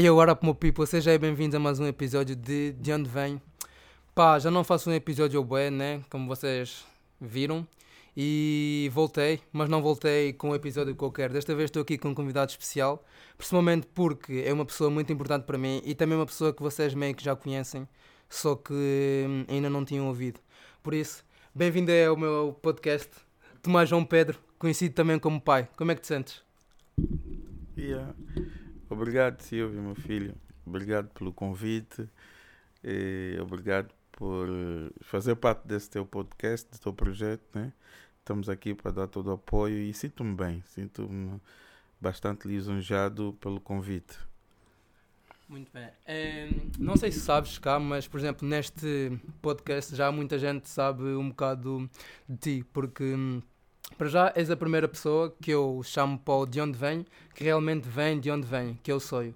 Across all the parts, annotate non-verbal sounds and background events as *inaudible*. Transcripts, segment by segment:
E agora, meu people, seja bem-vindos a mais um episódio de De Onde Vem. Pá, já não faço um episódio bué, né? Como vocês viram. E voltei, mas não voltei com um episódio qualquer. Desta vez estou aqui com um convidado especial, principalmente porque é uma pessoa muito importante para mim e também uma pessoa que vocês meio que já conhecem, só que hum, ainda não tinham ouvido. Por isso, bem-vindo ao meu podcast, Tomás João Pedro, conhecido também como pai. Como é que te sentes? Yeah. Obrigado, Silvio, meu filho. Obrigado pelo convite. Obrigado por fazer parte desse teu podcast, do teu projeto. Né? Estamos aqui para dar todo o apoio e sinto-me bem, sinto-me bastante lisonjeado pelo convite. Muito bem. É, não sei se sabes cá, mas por exemplo, neste podcast já muita gente sabe um bocado de ti, porque hum, para já és a primeira pessoa que eu chamo para o de onde vem, que realmente vem de onde vem, que eu sou.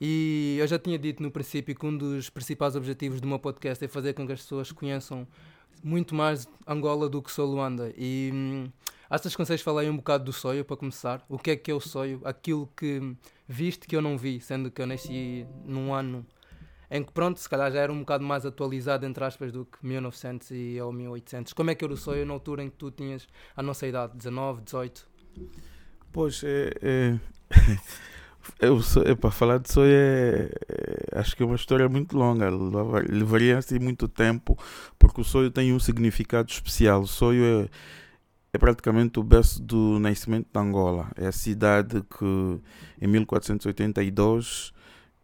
E eu já tinha dito no princípio que um dos principais objetivos do meu podcast é fazer com que as pessoas conheçam muito mais Angola do que só Luanda. E hum, consegues falar aí um bocado do sonho para começar? O que é que é o sonho? Aquilo que viste que eu não vi, sendo que eu nasci num ano em que pronto, se calhar já era um bocado mais atualizado, entre aspas, do que 1900 e, ou 1800. Como é que era o sonho na altura em que tu tinhas a nossa idade, 19, 18? Pois, é, é, *laughs* é, para falar de sonho é, é, acho que é uma história muito longa, levaria assim muito tempo, porque o sonho tem um significado especial. O sonho é, é praticamente o berço do nascimento de Angola. É a cidade que em 1482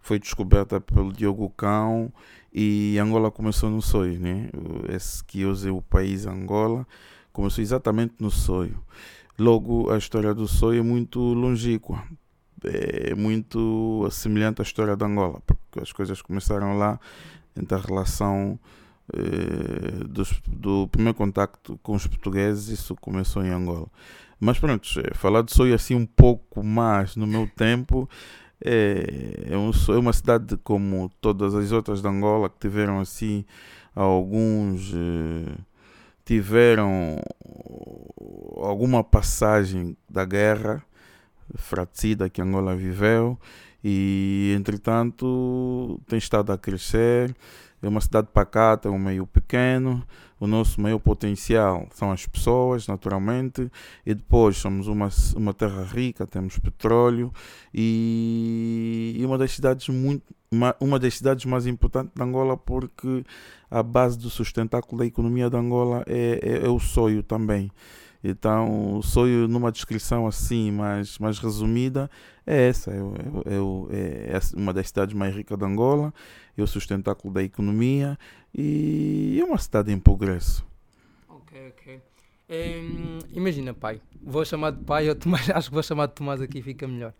foi descoberta pelo Diogo Cão e Angola começou no sonho, né? Esse que hoje é o país Angola começou exatamente no sonho. Logo, a história do sonho é muito longínqua, é muito semelhante à história de Angola, porque as coisas começaram lá entre a relação eh, dos, do primeiro contacto com os portugueses, isso começou em Angola. Mas pronto, eh, falar de sonho assim um pouco mais no meu tempo é, é, um, é uma cidade como todas as outras de Angola que tiveram assim alguns eh, tiveram alguma passagem da guerra fratricida que Angola viveu e entretanto tem estado a crescer é uma cidade pacata, é um meio pequeno. O nosso maior potencial são as pessoas, naturalmente, e depois somos uma, uma terra rica, temos petróleo e, e uma das cidades muito uma, das cidades mais importantes de Angola porque a base do sustentáculo da economia de Angola é, é, é o sonho também. Então, sonho, numa descrição assim, mais, mais resumida, é essa: é, é, é, é uma das cidades mais ricas de Angola, é o sustentáculo da economia e é uma cidade em progresso. Ok, ok. imagina, pai, vou chamar de pai, ou Tomás, *laughs* acho que vou chamar de Tomás aqui, fica melhor.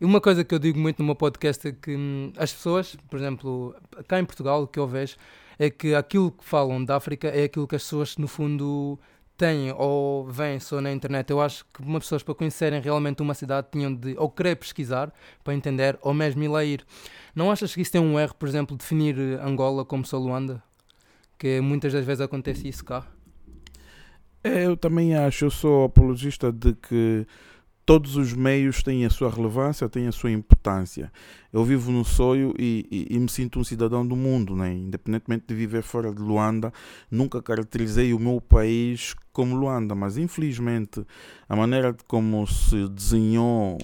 E uma coisa que eu digo muito no meu podcast é que hum, as pessoas, por exemplo, cá em Portugal, o que eu vejo é que aquilo que falam da África é aquilo que as pessoas, no fundo, têm ou vêm só na internet, eu acho que uma pessoas para conhecerem realmente uma cidade tinham de ou querer pesquisar para entender ou mesmo ir lá ir. Não achas que isso tem um erro, por exemplo, definir Angola como só Luanda? Que muitas das vezes acontece isso cá. É, eu também acho, eu sou apologista de que todos os meios têm a sua relevância, têm a sua importância. Eu vivo no sonho e, e, e, me sinto um cidadão do mundo, né? independentemente de viver fora de Luanda, nunca caracterizei o meu país como Luanda, mas infelizmente a maneira como se desenhou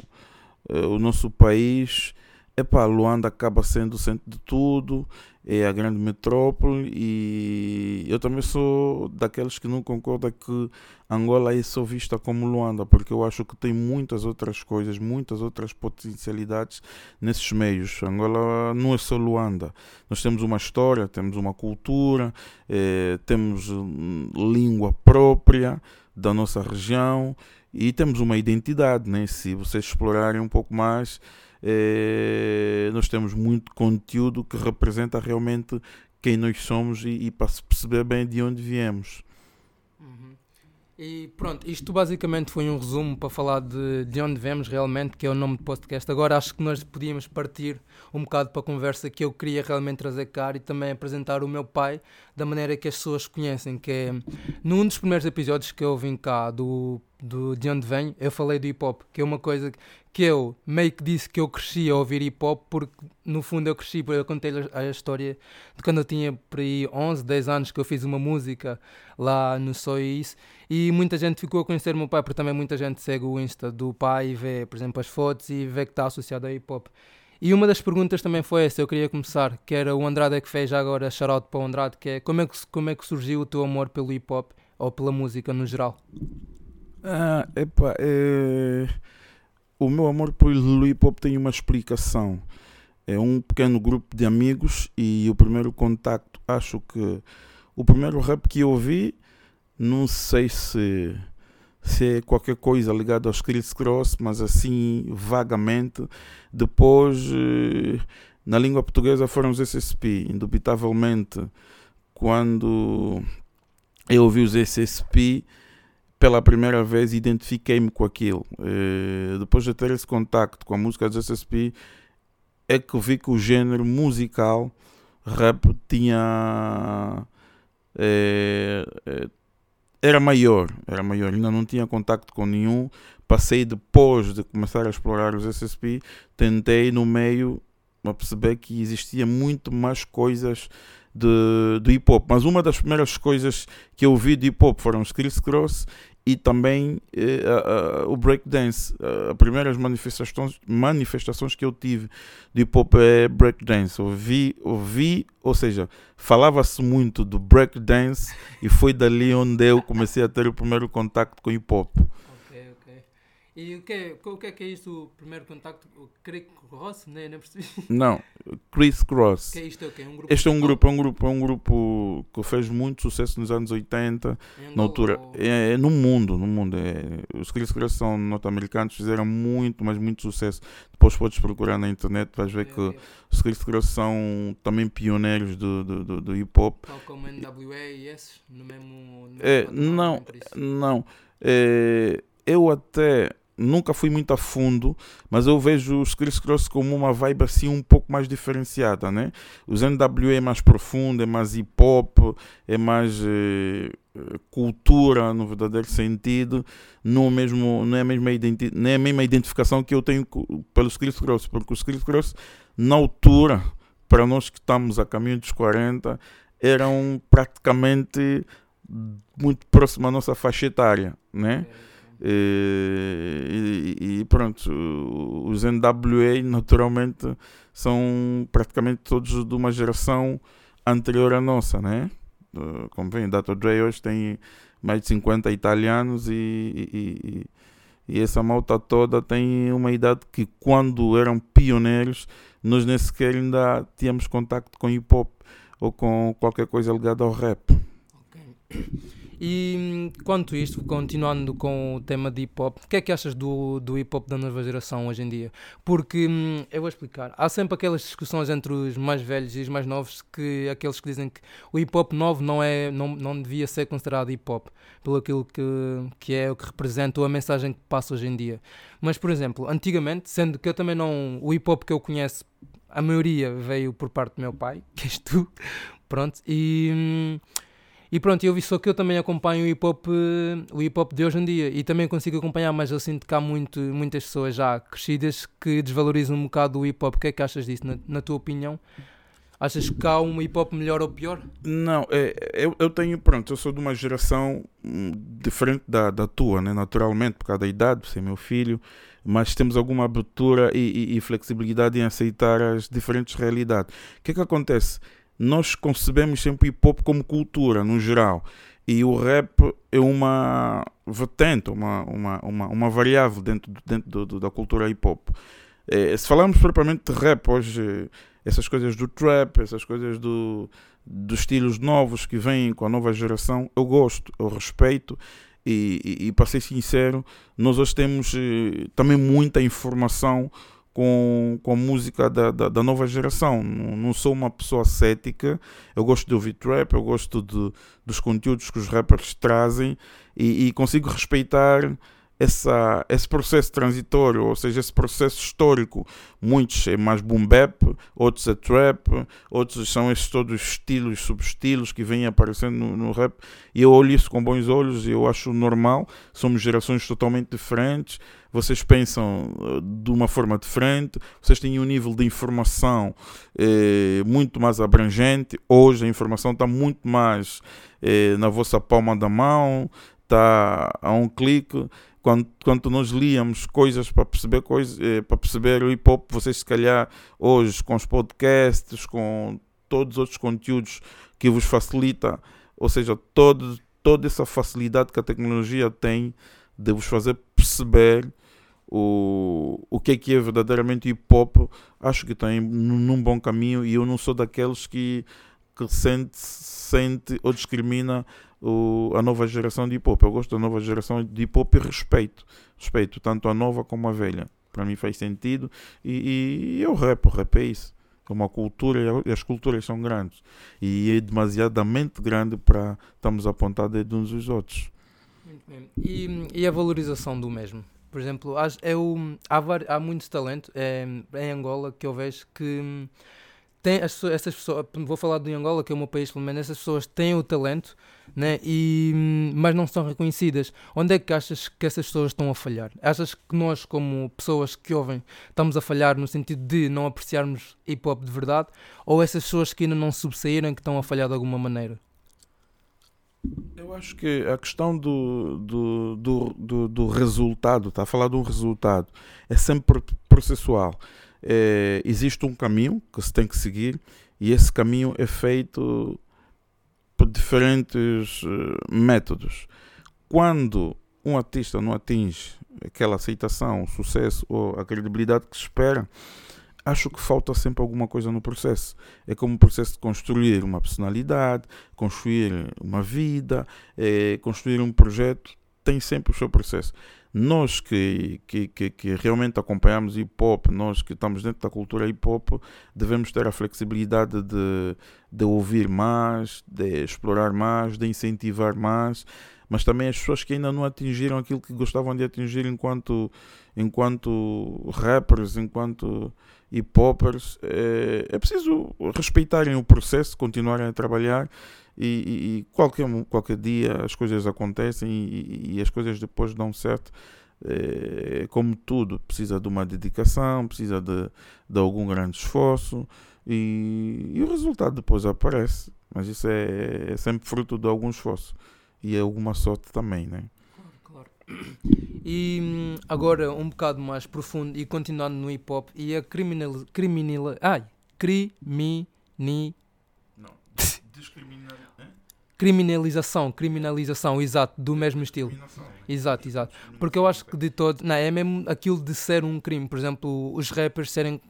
uh, o nosso país, epá, Luanda acaba sendo o centro de tudo é a grande metrópole e eu também sou daqueles que não concordam que Angola é só vista como Luanda, porque eu acho que tem muitas outras coisas, muitas outras potencialidades nesses meios. Angola não é só Luanda. Nós temos uma história, temos uma cultura, eh, temos hum, língua própria da nossa região e temos uma identidade, né? Se vocês explorarem um pouco mais, eh, nós temos muito conteúdo que representa realmente quem nós somos e, e para se perceber bem de onde viemos. Uhum. E pronto, isto basicamente foi um resumo para falar de, de onde vemos realmente, que é o nome do podcast. Agora acho que nós podíamos partir um bocado para a conversa que eu queria realmente trazer cá e também apresentar o meu pai da maneira que as pessoas conhecem, que é num dos primeiros episódios que eu vim cá do, do, de onde venho, eu falei do hip hop, que é uma coisa que eu meio que disse que eu cresci a ouvir hip hop, porque no fundo eu cresci, eu contei a, a história de quando eu tinha por aí 11, 10 anos que eu fiz uma música lá no Só Isso, e muita gente ficou a conhecer o meu pai, porque também muita gente segue o Insta do pai e vê, por exemplo, as fotos e vê que está associado a hip hop. E uma das perguntas também foi essa, eu queria começar, que era o Andrade que fez agora, shout para o Andrade, que é como é que, como é que surgiu o teu amor pelo hip hop ou pela música no geral? Ah, epa, é... o meu amor pelo hip hop tem uma explicação. É um pequeno grupo de amigos e o primeiro contacto, acho que o primeiro rap que eu ouvi, não sei se se é qualquer coisa ligada aos Chris Cross, mas assim vagamente. Depois, eh, na língua portuguesa, foram os SSP. Indubitavelmente, quando eu ouvi os SSP pela primeira vez, identifiquei-me com aquilo. Eh, depois de ter esse contacto com a música dos SSP, é que vi que o género musical rap tinha. É, é, era maior, era maior, ainda não tinha contacto com nenhum. Passei depois de começar a explorar os SSP, tentei no meio a perceber que existia muito mais coisas de, de hip hop. Mas uma das primeiras coisas que eu vi de hip hop foram os Chris Cross e também eh, uh, uh, o breakdance. As primeiras manifestações, manifestações que eu tive de hip hop é breakdance. Ouvi, ouvi, ou seja, falava-se muito do breakdance e foi dali onde eu comecei a ter o primeiro contato com hip hop. E o que, é, o que é que é isto, o primeiro contacto? O Crick Ross? Nem, nem percebi. Não, Chris Cross. Que é isto? É um grupo este é um grupo, é um grupo, é um grupo que fez muito sucesso nos anos 80, na altura. É, é, no mundo, no mundo. É, os Chris Cross são norte-americanos, fizeram muito, mas muito sucesso. Depois podes procurar na internet, vais ver que os Chris Cross são também pioneiros do, do, do, do hip hop. Tal como NWA e esses, no mesmo. No mesmo é, não, não. É, eu até nunca fui muito a fundo, mas eu vejo os Chris Cross como uma vibe assim um pouco mais diferenciada, né? Os NWA é mais profundo, é mais hip hop, é mais eh, cultura no verdadeiro sentido, não, mesmo, não, é a mesma não é a mesma identificação que eu tenho pelos Chris Cross, porque os Chris Cross, na altura, para nós que estamos a caminho dos 40, eram praticamente muito próximos à nossa faixa etária, né? É e, e, pronto, os NWA naturalmente são praticamente todos de uma geração anterior à nossa, né? Como vem, Dr. Dre hoje tem mais de 50 italianos e, e, e, essa malta toda tem uma idade que quando eram pioneiros nós nem sequer ainda tínhamos contacto com hip hop ou com qualquer coisa ligada ao rap. Okay. E quanto isto, continuando com o tema de hip hop, o que é que achas do, do hip hop da nova geração hoje em dia? Porque hum, eu vou explicar. Há sempre aquelas discussões entre os mais velhos e os mais novos que aqueles que dizem que o hip hop novo não é não, não devia ser considerado hip hop pelo aquilo que, que é o que representa ou a mensagem que passa hoje em dia. Mas por exemplo, antigamente, sendo que eu também não o hip hop que eu conheço a maioria veio por parte do meu pai, *laughs* que és tu, pronto, e hum, e pronto, eu vi só que eu também acompanho o hip hop, o hip hop de hoje em dia e também consigo acompanhar, mas eu sinto que há muito, muitas pessoas já crescidas que desvalorizam um bocado o hip hop. O que é que achas disso, na, na tua opinião? Achas que há um hip hop melhor ou pior? Não, é, eu, eu tenho, pronto, eu sou de uma geração hum, diferente da, da tua, né? naturalmente, por causa da idade, por ser meu filho, mas temos alguma abertura e, e, e flexibilidade em aceitar as diferentes realidades. O que é que acontece? Nós concebemos sempre hip hop como cultura, no geral. E o rap é uma vertente, uma, uma, uma, uma variável dentro, dentro do, do, da cultura hip hop. É, se falarmos propriamente de rap hoje, essas coisas do trap, essas coisas do, dos estilos novos que vêm com a nova geração, eu gosto, eu respeito. E, e, e para ser sincero, nós hoje temos eh, também muita informação com, com a música da, da, da, nova geração. Não, não, sou uma pessoa cética, eu gosto de ouvir trap, eu gosto de, dos conteúdos que os rappers trazem e, e consigo respeitar essa, esse processo transitório, ou seja, esse processo histórico. Muitos é mais boom bap, outros é trap, outros são esses todos estilos, subestilos que vêm aparecendo no, no rap. E eu olho isso com bons olhos e eu acho normal. Somos gerações totalmente diferentes. Vocês pensam eh, de uma forma diferente, vocês têm um nível de informação eh, muito mais abrangente. Hoje a informação está muito mais eh, na vossa palma da mão, está a um clique quando, quando nós líamos coisas para perceber coisas, eh, para perceber o hip hop, vocês se calhar hoje com os podcasts, com todos os outros conteúdos que vos facilita, ou seja, todo, toda essa facilidade que a tecnologia tem de vos fazer perceber o, o que é que é verdadeiramente hip hop, acho que está num bom caminho e eu não sou daqueles que, que sente, sente ou discrimina o, a nova geração de hip hop. Eu gosto da nova geração de hip hop e respeito. Respeito tanto a nova como a velha. Para mim faz sentido. E, e eu rap, o rap é isso. É uma cultura e as culturas são grandes. E é demasiadamente grande para estarmos apontados uns dos outros. E, e a valorização do mesmo? Por exemplo, há, é há muito talento é, em Angola que eu vejo que tem as, essas pessoas, vou falar de Angola, que é o meu país, pelo menos, essas pessoas têm o talento, né? e, mas não são reconhecidas. Onde é que achas que essas pessoas estão a falhar? Achas que nós, como pessoas que ouvem, estamos a falhar no sentido de não apreciarmos hip hop de verdade? Ou essas pessoas que ainda não subsaíram que estão a falhar de alguma maneira? Eu acho que a questão do, do, do, do, do resultado, está a falar de um resultado, é sempre processual é, existe um caminho que se tem que seguir e esse caminho é feito por diferentes uh, métodos. Quando um artista não atinge aquela aceitação, o sucesso ou a credibilidade que se espera, acho que falta sempre alguma coisa no processo. É como o processo de construir uma personalidade, construir uma vida, é, construir um projeto, tem sempre o seu processo. Nós que, que, que, que, realmente acompanhamos hip hop, nós que estamos dentro da cultura hip hop, devemos ter a flexibilidade de, de ouvir mais, de explorar mais, de incentivar mais, mas também as pessoas que ainda não atingiram aquilo que gostavam de atingir enquanto, enquanto rappers, enquanto hip hopers, é, é preciso respeitarem o processo, continuarem a trabalhar e, e, qualquer, qualquer dia as coisas acontecem e, e as coisas depois dão certo. É, como tudo, precisa de uma dedicação, precisa de, de algum grande esforço e, e o resultado depois aparece. Mas isso é, é, sempre fruto de algum esforço e alguma sorte também, né? Claro, claro. E hum, agora um bocado mais profundo e continuando no hip hop e a criminal, criminal, ai, crimi, não, *laughs* discriminar criminalização, criminalização, exato, do mesmo estilo. Exato, exato. Porque eu acho que de todo, não, é mesmo aquilo de ser um crime. Por exemplo, os rappers serem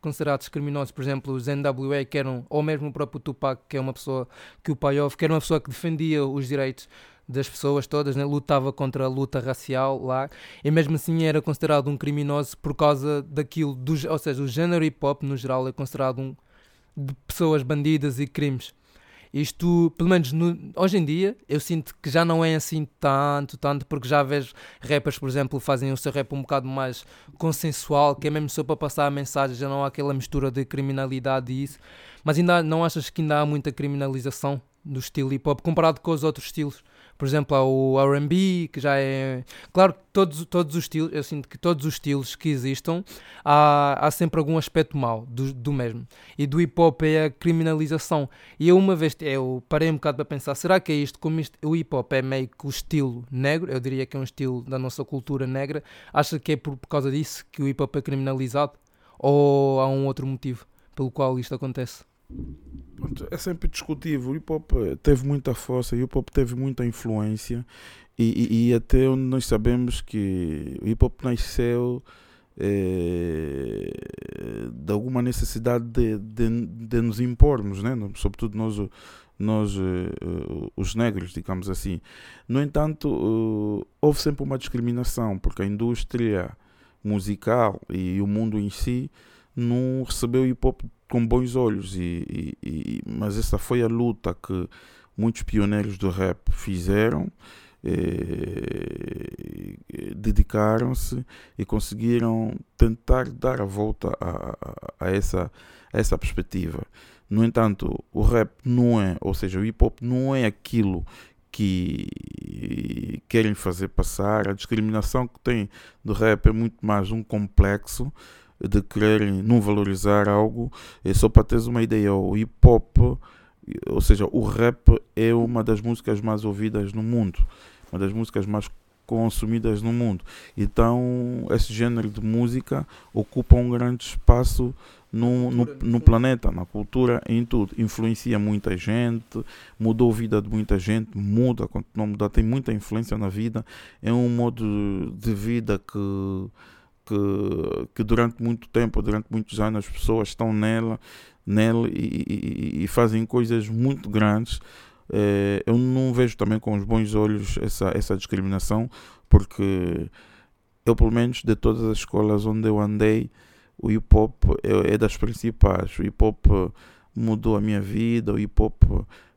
considerados criminosos, por exemplo, os NWA, que eram, ou mesmo o próprio Tupac, que é uma pessoa que o ouve, que era uma pessoa que defendia os direitos das pessoas todas, né? lutava contra a luta racial lá, e mesmo assim era considerado um criminoso por causa daquilo, do, ou seja, o género hip hop no geral é considerado um de pessoas bandidas e crimes. Isto, pelo menos no, hoje em dia, eu sinto que já não é assim tanto, tanto, porque já vejo rappers, por exemplo, fazem o seu rap um bocado mais consensual, que é mesmo só para passar a mensagem, já não há aquela mistura de criminalidade e isso. Mas ainda não achas que ainda há muita criminalização do estilo hip hop comparado com os outros estilos? Por exemplo, há o RB, que já é. Claro que todos, todos os estilos, eu sinto que todos os estilos que existam, há, há sempre algum aspecto mau do, do mesmo. E do hip hop é a criminalização. E eu, uma vez, eu parei um bocado para pensar: será que é isto? Como isto, o hip hop é meio que o estilo negro, eu diria que é um estilo da nossa cultura negra, acha que é por, por causa disso que o hip hop é criminalizado? Ou há um outro motivo pelo qual isto acontece? É sempre discutível. O hip hop eh, teve muita força, o hip hop teve muita influência e, e, e até onde nós sabemos que o hip hop nasceu é, de alguma necessidade de, de, de, nos impormos, né? sobretudo nós, nós uh, os negros, digamos assim. No entanto, houve sempre uma discriminação, porque a indústria musical e o mundo em si não recebeu hip hop com bons olhos. E, e, e, mas essa foi a luta que muitos pioneiros do rap fizeram eh, dedicaram-se e conseguiram tentar dar a volta a, a, a, essa, a essa perspectiva. No entanto, o rap não é, ou seja, o hip hop não é aquilo que querem fazer passar. A discriminação que tem do rap é muito mais um complexo de quererem não valorizar algo. É só para teres uma ideia, o hip hop, ou seja, o rap é uma das músicas mais ouvidas no mundo, uma das músicas mais consumidas no mundo. Então, esse gênero de música ocupa um grande espaço no, no, no, planeta, na cultura, em tudo. Influencia muita gente, mudou a vida de muita gente, muda, continua a mudar, tem muita influência na vida. É um modo de vida que, que, que durante muito tempo, durante muitos anos, as pessoas estão nela, nela e, e, e fazem coisas muito grandes. É, eu não vejo também com os bons olhos essa, essa discriminação, porque eu, pelo menos, de todas as escolas onde eu andei, o hip hop é, é das principais. O hip hop mudou a minha vida, o hip hop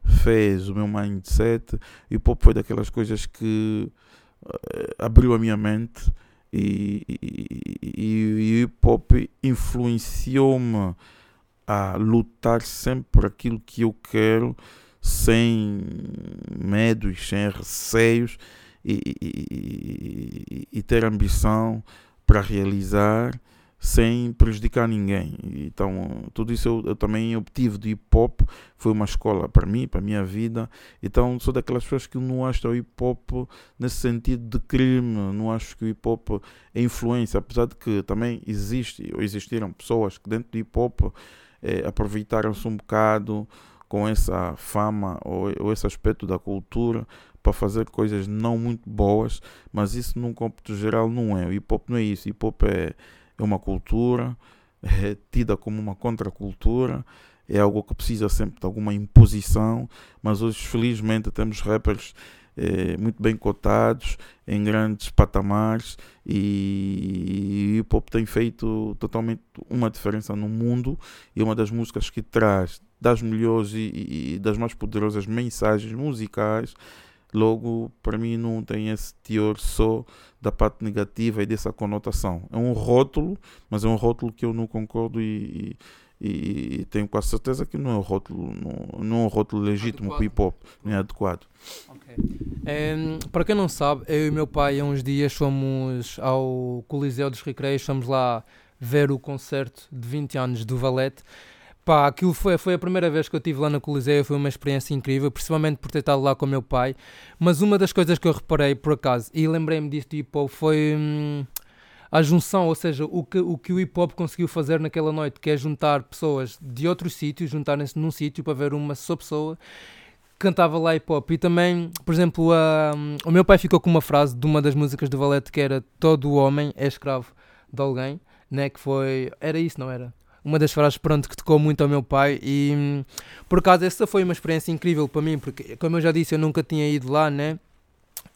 fez o meu mindset. O hip hop foi daquelas coisas que uh, abriu a minha mente e, e, e, o hip hop influenciou-me a lutar sempre por aquilo que eu quero, sem medos, sem receios e, e ter ambição para realizar sem prejudicar ninguém. Então, tudo isso eu, eu, também obtive do hip hop, foi uma escola para mim, para a minha vida. Então, sou daquelas pessoas que não acho o hip hop nesse sentido de crime, não acho que o hip hop é influência, apesar de que também existe, ou existiram pessoas que dentro do hip hop eh, aproveitaram-se um bocado com essa fama ou, ou esse aspecto da cultura para fazer coisas não muito boas, mas isso num cômputo geral não é. O hip hop não é isso. O hip hop é é uma cultura, é tida como uma contracultura, é algo que precisa sempre de alguma imposição, mas hoje felizmente temos rappers é, muito bem cotados, em grandes patamares e o hip hop tem feito totalmente uma diferença no mundo e uma das músicas que traz das melhores e, e das mais poderosas mensagens musicais Logo, para mim, não tem esse teor só da parte negativa e dessa conotação. É um rótulo, mas é um rótulo que eu não concordo e, e, e tenho quase certeza que não é um rótulo, não, não é um rótulo legítimo para hip hop, não é adequado. Okay. Para quem não sabe, eu e meu pai há uns dias fomos ao Coliseu dos Recreios, fomos lá ver o concerto de 20 anos do Valete. Pá, aquilo foi, foi a primeira vez que eu estive lá na Coliseu, foi uma experiência incrível, principalmente por ter estado lá com o meu pai. Mas uma das coisas que eu reparei, por acaso, e lembrei-me disto hip hop, foi hum, a junção, ou seja, o que, o que o hip hop conseguiu fazer naquela noite, que é juntar pessoas de outros sítios, juntarem-se num sítio para ver uma só pessoa cantava lá hip hop. E também, por exemplo, a, um, o meu pai ficou com uma frase de uma das músicas do Valete que era Todo homem é escravo de alguém, né? Que foi. Era isso, não era? Uma das frases pronto que tocou muito ao meu pai e por acaso essa foi uma experiência incrível para mim porque como eu já disse eu nunca tinha ido lá né?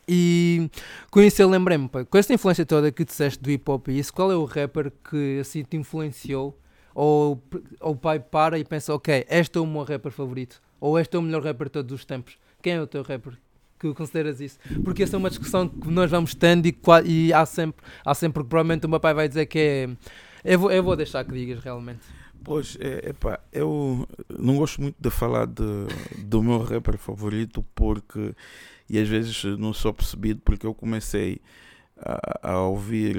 E com isso eu lembrei-me com essa influência toda que disseste do hip hop e isso qual é o rapper que assim te influenciou? Ou, ou o pai para e pensa ok este é o meu rapper favorito ou este é o melhor rapper de todos os tempos. Quem é o teu rapper que consideras isso? Porque essa é uma discussão que nós vamos tendo e, e há sempre, há sempre, provavelmente o meu pai vai dizer que é eu vou, eu vou deixar que digas realmente. Pois, é, epá, eu não gosto muito de falar de, do meu rapper favorito porque, e às vezes não sou percebido porque eu comecei a, a ouvir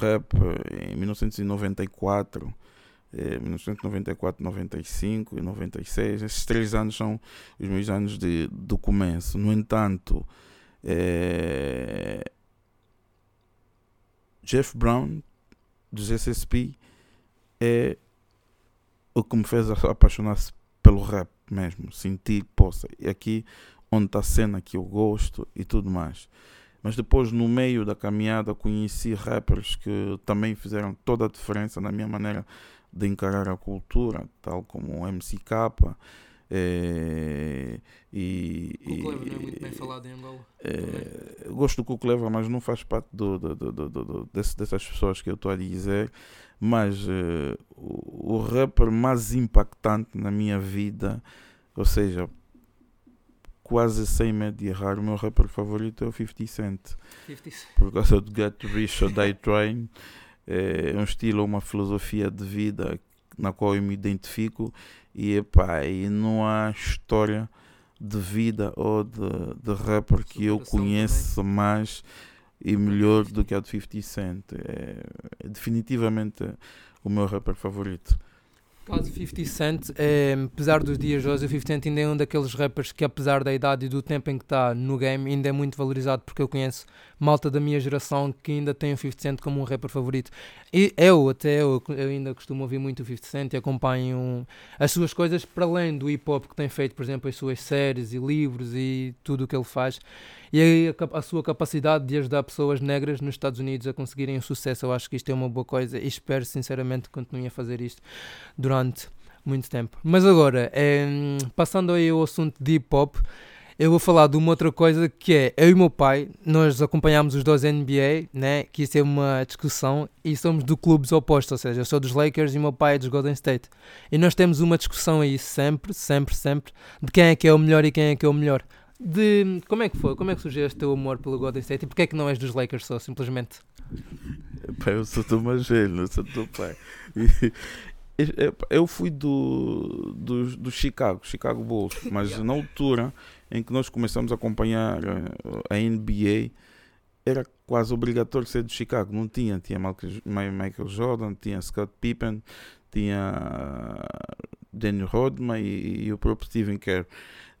rap em 1994, eh, 1994, 95 e 96. Esses três anos são os meus anos de, do começo. No entanto, é, Jeff Brown dos SSP é o que me fez apaixonar-se pelo rap mesmo, sentir, poça, e aqui onde está a cena que eu gosto e tudo mais. Mas depois, no meio da caminhada, conheci rappers que também fizeram toda a diferença na minha maneira de encarar a cultura, tal como o MCK, é, e, Cucleva não é muito bem falado em Angola. É, gosto do Cucleva, mas não faz parte do, do, do, do desse, dessas pessoas que eu estou a dizer. Mas uh, o, o rapper mais impactante na minha vida, ou seja, quase sem medo de errar, o meu rapper favorito é o 50 Cent. 50 Cent. Por causa do Get Rich or Die Trying. *laughs* É um estilo, uma filosofia de vida na qual eu me identifico e, epá, e não há história de vida ou de, de rapper que eu conheço também. mais e melhor do que a de 50 Cent. É, é definitivamente o meu rapper favorito. Caso 50 Cent, é, apesar dos dias hoje, o 50 Cent ainda é um daqueles rappers que, apesar da idade e do tempo em que está no game, ainda é muito valorizado porque eu conheço malta da minha geração que ainda tem o 50 Cent como um rapper favorito. E eu, até eu, eu ainda costumo ouvir muito o 50 Cent e acompanho as suas coisas para além do hip hop que tem feito, por exemplo, as suas séries e livros e tudo o que ele faz e a, a, sua capacidade de ajudar pessoas negras nos Estados Unidos a conseguirem o sucesso. Eu acho que isto é uma boa coisa e espero sinceramente que continue a fazer isto durante muito tempo. Mas agora, é, passando aí ao assunto de hip hop, eu vou falar de uma outra coisa que é eu e meu pai, nós acompanhámos os dois NBA, né? Que isso é uma discussão e somos do clubes opostos, ou seja, eu sou dos Lakers e meu pai é dos Golden State. E nós temos uma discussão aí sempre, sempre, sempre, de quem é que é o melhor e quem é que é o melhor de como é que foi? Como é que surgiu este teu amor pelo Golden State e porquê é que não és dos Lakers só, simplesmente? Eu sou mais velho, eu sou do pai. Eu fui do, do, do Chicago, Chicago Bulls, mas na altura em que nós começamos a acompanhar eh, a NBA, era quase obrigatório ser do Chicago. Não tinha, tinha Michael Jordan, tinha Scott Pippen, tinha Daniel Rodman e, e o próprio Stephen Kerr.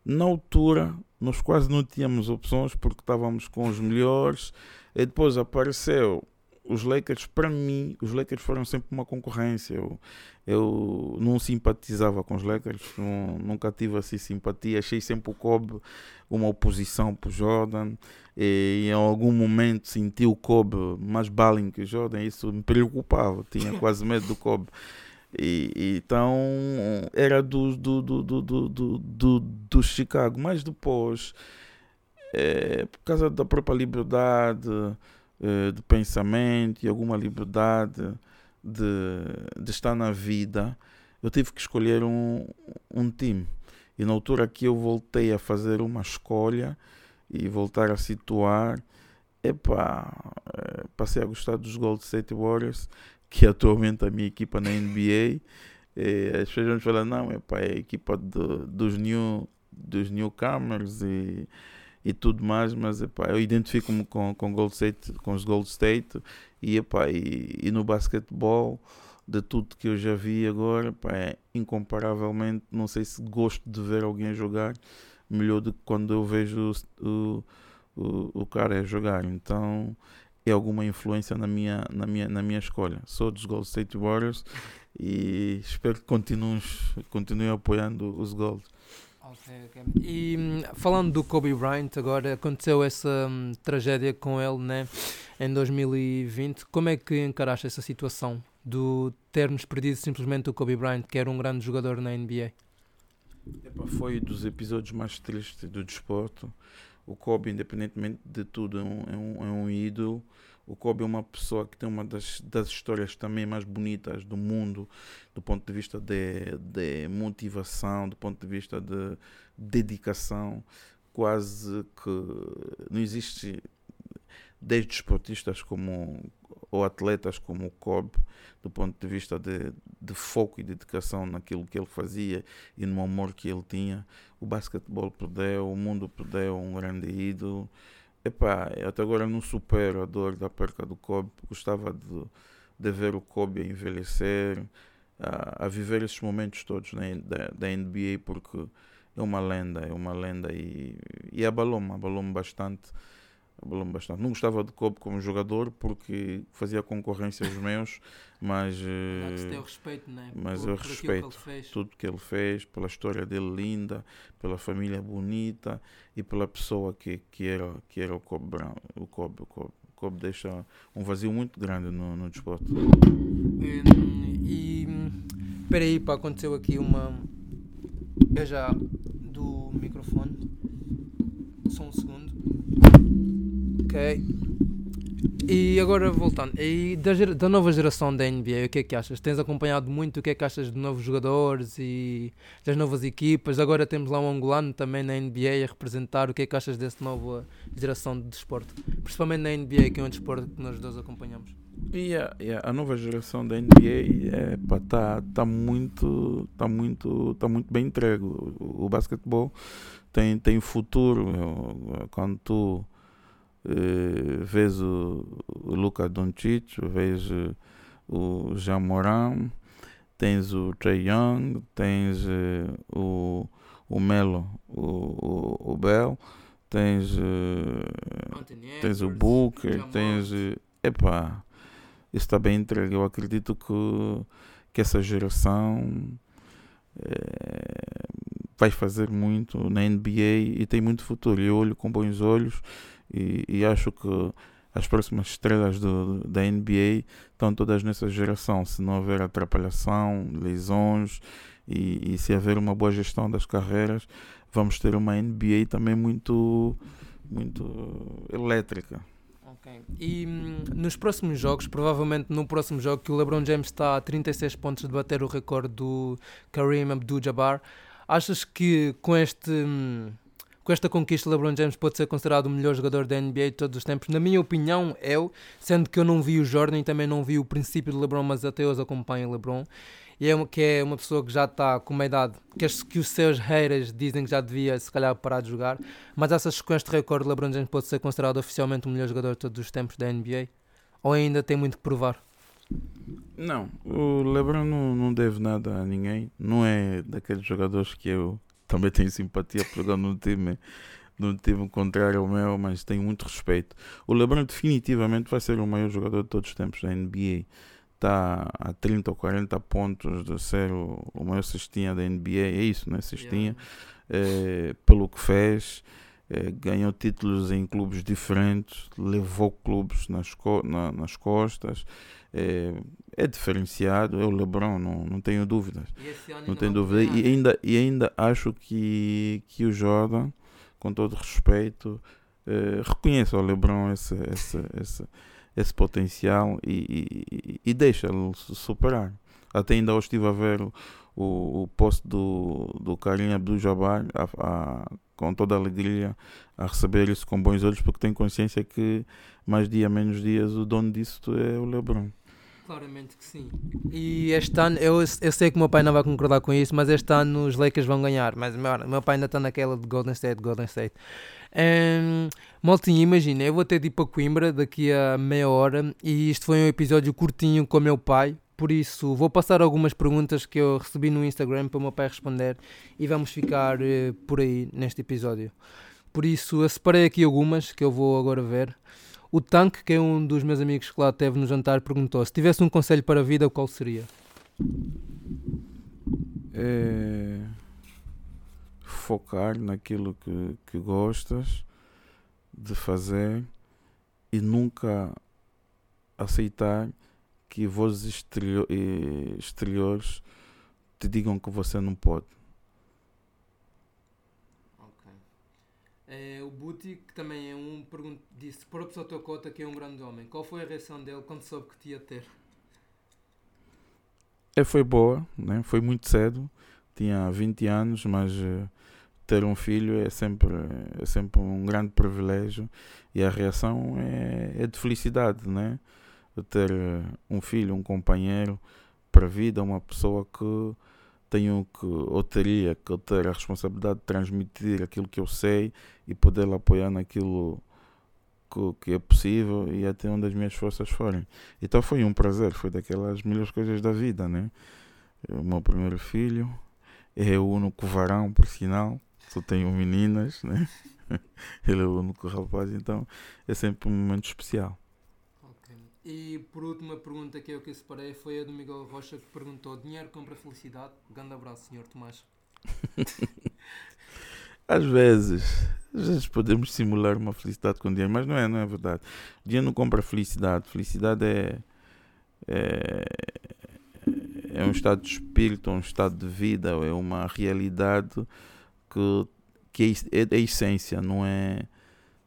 Na altura, nós quase não tínhamos opções porque estávamos com os melhores. E depois apareceu os Lakers. Para mim, os Lakers foram sempre uma concorrência. Eu, eu não simpatizava com os Lakers, não, nunca tive assim simpatia. Achei sempre o Kobe uma oposição para o Jordan. E em algum momento senti o Kobe mais baling que o Jordan. Isso me preocupava, tinha quase medo do Kobe. E, então era do, do, do, do, do, do, do Chicago, mas depois, é, por causa da própria liberdade é, de pensamento e alguma liberdade de, de estar na vida, eu tive que escolher um, um time. E na altura que eu voltei a fazer uma escolha e voltar a situar, epá, é, passei a gostar dos Gold State Warriors que é atualmente a minha equipa na NBA. E as pessoas vão falar, não, é, pá, é a equipa do, dos, new, dos newcomers e, e tudo mais, mas epá, eu identifico-me com, com, Gold State, com os Gold State e, epá, e, e no basquetebol, de tudo que eu já vi agora, é incomparavelmente, não sei se gosto de ver alguém jogar melhor do que quando eu vejo o, o, o cara jogar. Então, é alguma influência na minha, na minha, na minha escolha. Sou dos Gold State Warriors e espero que continuem, continuem apoiando os Gold. Okay, okay. E hum, falando do Kobe Bryant, agora aconteceu essa hum, tragédia com ele né, em 2020. Como é que encaraste essa situação do termos perdido simplesmente o Kobe Bryant, que era um grande jogador na NBA? Epa, foi dos episódios mais tristes do desporto o Kobe, independentemente de tudo, é um, é um, é um ídolo. O Kobe é uma pessoa que tem uma das, das histórias também mais bonitas do mundo, do ponto de vista de, de motivação, do ponto de vista de dedicação. Quase que não existe 10 desportistas como, ou atletas como o Kobe, do ponto de vista de, de foco e dedicação naquilo que ele fazia e no amor que ele tinha. O basquetebol perdeu, o mundo perdeu um grande ídolo. Epá, até agora não supero a dor da perca do Kobe. Gostava de, de ver o Kobe a envelhecer, a, a viver esses momentos todos né, da, da NBA, porque é uma lenda, é uma lenda e, e abalou-me, abalou-me bastante abalou-me bastante. Não gostava de Kobe como jogador porque fazia concorrência aos meus, mas. Uh, respeito, né? Mas por, eu por respeito que tudo que ele fez, pela história dele linda, pela família bonita e pela pessoa que, que, era, que era o Kobe Brown. O Kobe, o Kobe. O Kobe deixa um vazio muito grande no, no desporto. E. Espera aí, pá, aconteceu aqui uma. Eu já. do microfone. Só um segundo. E agora voltando, e da, da nova geração da NBA, o que é que achas? Tens acompanhado muito o que é que achas de novos jogadores e das novas equipas? Agora temos lá um angolano também na NBA a representar. O que é que achas dessa nova geração de desporto? Principalmente na NBA, que é um desporto que nós dois acompanhamos. A, e a- nova geração da NBA é, pá, tá, muito, tá muito, tá muito bem entregue. O, o basquetebol tem, tem futuro. Eu- Quando tu eh, vês o, o Luka Doncic, vês eh, o Jean Moran, tens o Trey Young, tens eh, o, o Melo, o, o, o Bell, tens, tens o Booker, tens. Epá, isso está bem entregue. Eu acredito que, que essa geração vai fazer muito na NBA e tem muito futuro. Eu olho com bons olhos e, e acho que as próximas estrelas do, da NBA estão todas nessa geração. Se não houver atrapalhação, lesões e, e se haver uma boa gestão das carreiras, vamos ter uma NBA também muito, muito elétrica. Ok. E hum, nos próximos jogos, provavelmente no próximo jogo, que o LeBron James está a 36 pontos de bater o recorde do Kareem Abdul-Jabbar, achas que com este hum, com esta conquista o LeBron James pode ser considerado o melhor jogador da NBA de todos os tempos? Na minha opinião, eu, sendo que eu não vi o Jordan e também não vi o princípio do LeBron, mas até hoje acompanho o LeBron. E é uma, que é uma pessoa que já está com uma idade que, que os seus haters dizem que já devia se calhar parar de jogar. Mas achas que com este recorde o LeBron James pode ser considerado oficialmente o melhor jogador de todos os tempos da NBA? Ou ainda tem muito que provar? Não, o LeBron não, não deve nada a ninguém. Não é daqueles jogadores que eu também tenho simpatia por jogar num time, num time contrário ao meu, mas tenho muito respeito. O LeBron definitivamente vai ser o maior jogador de todos os tempos da NBA. Está a 30 ou 40 pontos de ser o, o maior cestinha da NBA. É isso, né? Cestinha. eh, pelo que fez, ganhou títulos em clubes diferentes, levou clubes nas, co- na- nas costas, eh, é diferenciado, é o LeBron, não, não tenho dúvidas, não tenho dúvida. E ainda, e ainda acho que, que o Jordan, com todo respeito, eh, reconhece ao LeBron esse, esse, esse, esse potencial e, e, e deixa-lo su- superar. Até ainda hoje estive a ver o, o, post do, do Karim Abdul-Jabbar com toda a alegria a receber isso com bons olhos porque tem consciência que mais dia menos dias o dono disso é o LeBron. Claramente que sim. E este ano, eu, eu sei que o meu pai não vai concordar com isso, mas este ano os Lakers vão ganhar. Mas o meu pai ainda está naquela de Golden State, Golden State. Um, Maltinho, imagina, eu vou ter de ir para Coimbra daqui a meia hora e isto foi um episódio curtinho com o meu pai. Por isso, vou passar algumas perguntas que eu recebi no Instagram para o meu pai responder e vamos ficar eh, por aí neste episódio. Por isso, eu separei aqui algumas que eu vou agora ver. O Tanque, que é um dos meus amigos que lá teve no jantar, perguntou: se tivesse um conselho para a vida, qual seria? É focar naquilo que, que gostas de fazer e nunca aceitar que vozes exterior, eh, exteriores te digam que você não pode. É, o Buti, que também é um, disse: por a pessoa tua cota que é um grande homem, qual foi a reação dele quando soube que te ia ter? É, foi boa, né? foi muito cedo, tinha 20 anos, mas eh, ter um filho é sempre, é sempre um grande privilégio e a reação é, é de felicidade, né? De ter eh, um filho, um companheiro para a vida, uma pessoa que tenho que, ou teria que ter a responsabilidade de transmitir aquilo que eu sei e poder apoiar naquilo que, que é possível e até onde as minhas forças forem. Então foi um prazer, foi daquelas melhores coisas da vida, né? O meu primeiro filho é o único varão, por sinal, só tenho meninas, né? *laughs* Ele é o único rapaz, então é sempre um momento especial. E por último, a pergunta que eu que separei foi a do Miguel Rocha que perguntou: dinheiro compra felicidade? Grande abraço, senhor Tomás. *laughs* Às vezes, às vezes podemos simular uma felicidade com dinheiro, mas não é, não é verdade. Dinheiro não compra felicidade. Felicidade é, é, é um estado de espírito, um estado de vida, é uma realidade que, que é, é a essência, não é,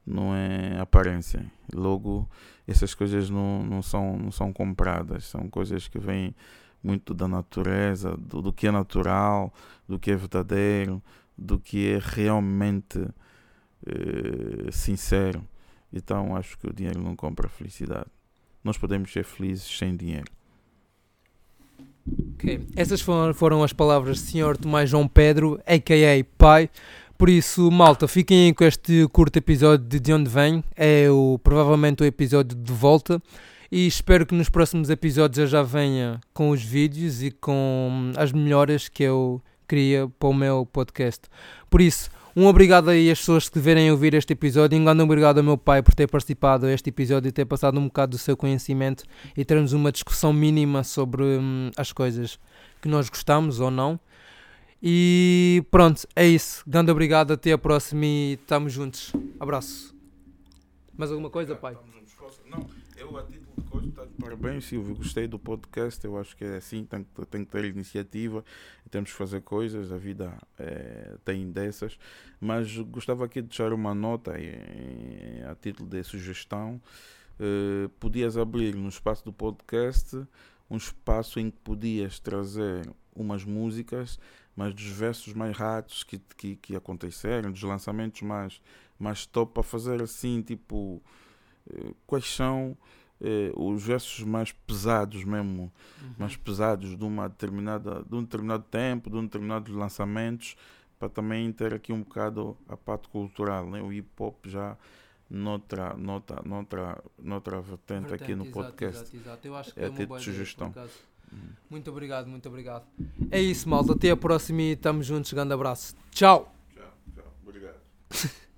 não é aparência. Logo, essas coisas não, não, são, não são compradas, são coisas que vêm muito da natureza, do, do que é natural, do que é verdadeiro, do que é realmente eh, sincero. Então acho que o dinheiro não compra felicidade. Nós podemos ser felizes sem dinheiro. Ok, essas foram, foram as palavras do Sr. Tomás João Pedro, a.k.a. Pai. Por isso, malta, fiquem com este curto episódio de De Onde Vem. É o, provavelmente o episódio de volta. E espero que nos próximos episódios eu já venha com os vídeos e com as melhoras que eu queria para o meu podcast. Por isso, um obrigado aí às pessoas que verem ouvir este episódio e um grande obrigado ao meu pai por ter participado deste episódio e ter passado um bocado do seu conhecimento e termos uma discussão mínima sobre hum, as coisas que nós gostamos ou não. E pronto, é isso. Grande obrigado, até a próxima e estamos juntos. Abraço. Mais alguma coisa, pai? Não, eu a título de coisa, tá parabéns, Silvio. Gostei do podcast. Eu acho que é assim, tem, tem que ter iniciativa, temos que fazer coisas. A vida é, tem dessas. Mas gostava aqui de deixar uma nota a título de sugestão. Uh, podias abrir no espaço do podcast um espaço em que podias trazer umas músicas mas dos versos mais ratos que, que, que aconteceram, dos lançamentos mais, mais top, para fazer assim, tipo, eh, quais são eh, os versos mais pesados mesmo, uhum. mais pesados de uma determinada, de um determinado tempo, de um determinado lançamentos, para também ter aqui um bocado a parte cultural, né? o hip hop já noutra, noutra, noutra, noutra vertente, vertente aqui no exato, podcast. Exato, exato. Eu acho que é, é uma boa sugestão. Ideia, muito obrigado, muito obrigado. É isso, malta. Até a próxima e estamos juntos. Grande abraço. Tchau. Tchau, tchau. Obrigado. *laughs*